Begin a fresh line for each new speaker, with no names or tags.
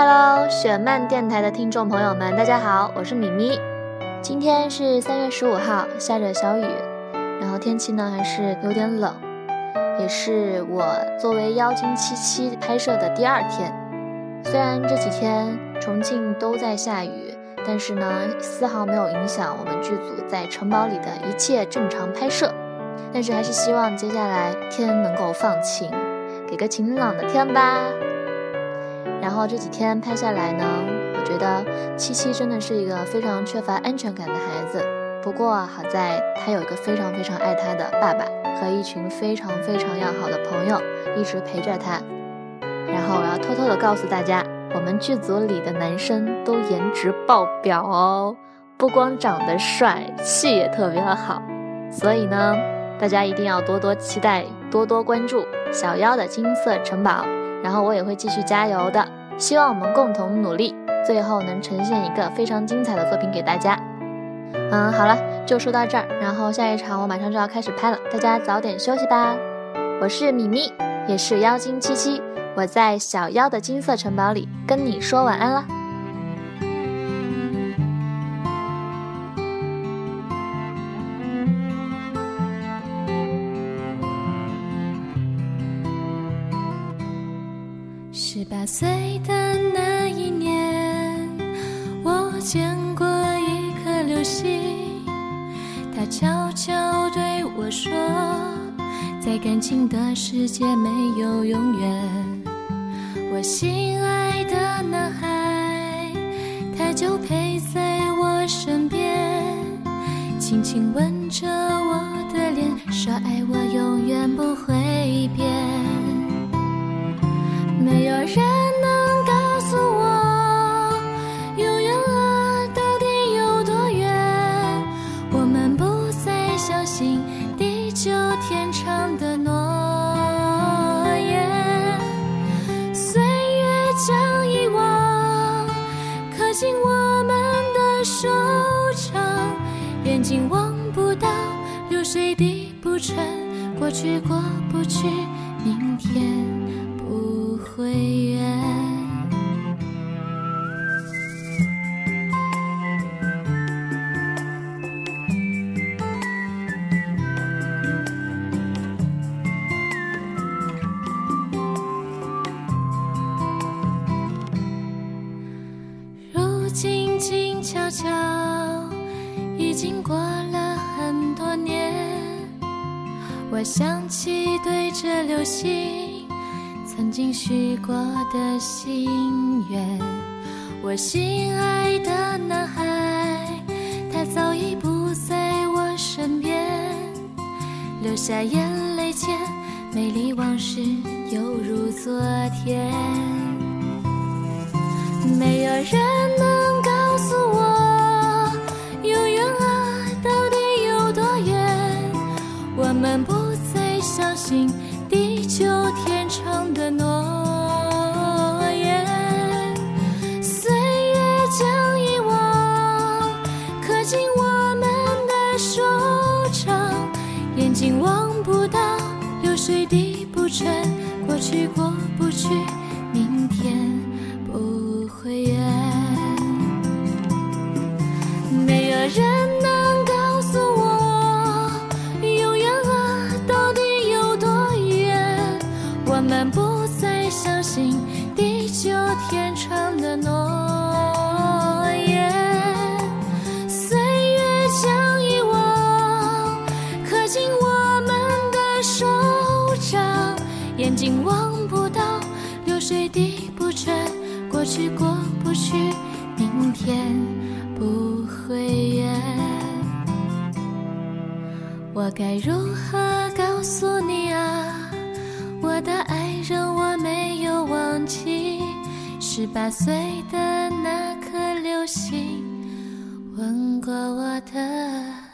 Hello，雪漫电台的听众朋友们，大家好，我是米咪。今天是三月十五号，下着小雨，然后天气呢还是有点冷，也是我作为妖精七七拍摄的第二天。虽然这几天重庆都在下雨，但是呢丝毫没有影响我们剧组在城堡里的一切正常拍摄。但是还是希望接下来天能够放晴，给个晴朗的天吧。然后这几天拍下来呢，我觉得七七真的是一个非常缺乏安全感的孩子。不过好在他有一个非常非常爱他的爸爸和一群非常非常要好的朋友一直陪着他。然后我要偷偷的告诉大家，我们剧组里的男生都颜值爆表哦，不光长得帅，气也特别好。所以呢。大家一定要多多期待，多多关注小妖的金色城堡，然后我也会继续加油的。希望我们共同努力，最后能呈现一个非常精彩的作品给大家。嗯，好了，就说到这儿，然后下一场我马上就要开始拍了，大家早点休息吧。我是米米，也是妖精七七，我在小妖的金色城堡里跟你说晚安了。
十八岁的那一年，我见过一颗流星，它悄悄对我说，在感情的世界没有永远。我心爱的男孩，他就陪在我身边，轻轻吻着我的脸，说爱我永远不会变。滴不沉，过去过不去，明天。不会远。如今静悄悄，已经过了很多年，我想起对着流星。曾经许过的心愿，我心爱的男孩，他早已不在我身边，流下眼泪前，美丽往事犹如昨天。没有人能信。地久天长的诺言，岁月将遗忘刻进我们的手掌，眼睛望不到，们不再相信地久天长的诺言，岁月将遗忘刻进我们的手掌，眼睛望不到，流水滴不全，过去过不去，明天不会远。我该如何告诉你啊，我的爱让，我没有忘记。十八岁的那颗流星，吻过我的。